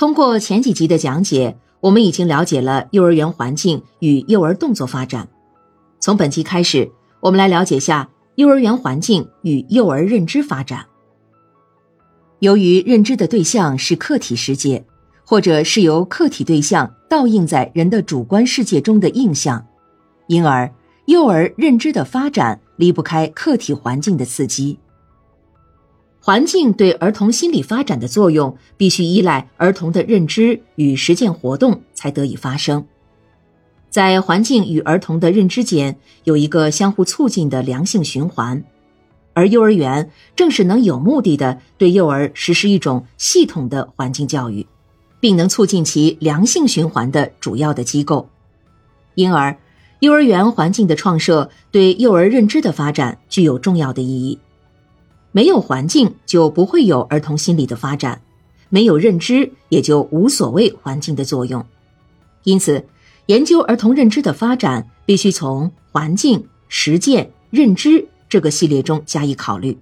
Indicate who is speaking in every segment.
Speaker 1: 通过前几集的讲解，我们已经了解了幼儿园环境与幼儿动作发展。从本期开始，我们来了解下幼儿园环境与幼儿认知发展。由于认知的对象是客体世界，或者是由客体对象倒映在人的主观世界中的印象，因而幼儿认知的发展离不开客体环境的刺激。环境对儿童心理发展的作用，必须依赖儿童的认知与实践活动才得以发生。在环境与儿童的认知间有一个相互促进的良性循环，而幼儿园正是能有目的的对幼儿实施一种系统的环境教育，并能促进其良性循环的主要的机构。因而，幼儿园环境的创设对幼儿认知的发展具有重要的意义。没有环境，就不会有儿童心理的发展；没有认知，也就无所谓环境的作用。因此，研究儿童认知的发展，必须从环境、实践、认知这个系列中加以考虑。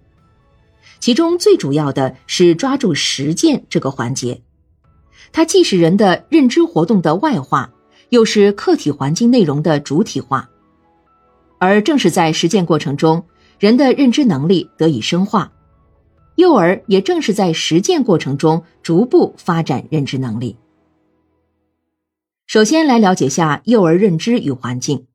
Speaker 1: 其中最主要的是抓住实践这个环节，它既是人的认知活动的外化，又是客体环境内容的主体化。而正是在实践过程中。人的认知能力得以深化，幼儿也正是在实践过程中逐步发展认知能力。首先来了解下幼儿认知与环境。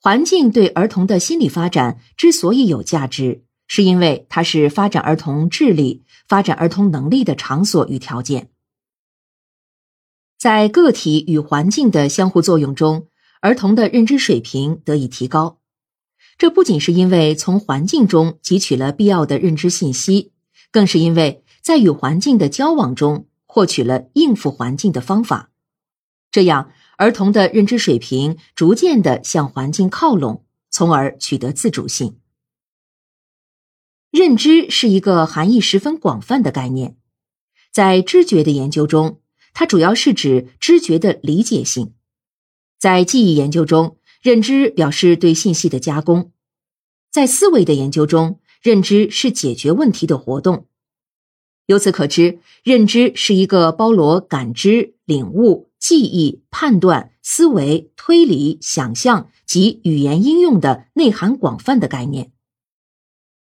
Speaker 1: 环境对儿童的心理发展之所以有价值，是因为它是发展儿童智力、发展儿童能力的场所与条件。在个体与环境的相互作用中，儿童的认知水平得以提高。这不仅是因为从环境中汲取了必要的认知信息，更是因为在与环境的交往中获取了应付环境的方法。这样，儿童的认知水平逐渐的向环境靠拢，从而取得自主性。认知是一个含义十分广泛的概念，在知觉的研究中，它主要是指知觉的理解性；在记忆研究中，认知表示对信息的加工，在思维的研究中，认知是解决问题的活动。由此可知，认知是一个包罗感知、领悟、记忆、判断、思维、推理、想象及语言应用的内涵广泛的概念。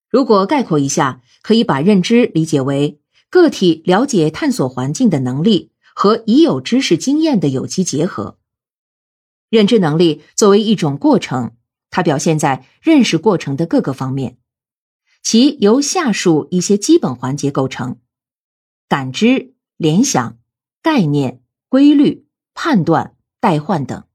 Speaker 1: 如果概括一下，可以把认知理解为个体了解、探索环境的能力和已有知识经验的有机结合。认知能力作为一种过程，它表现在认识过程的各个方面，其由下述一些基本环节构成：感知、联想、概念、规律、判断、代换等。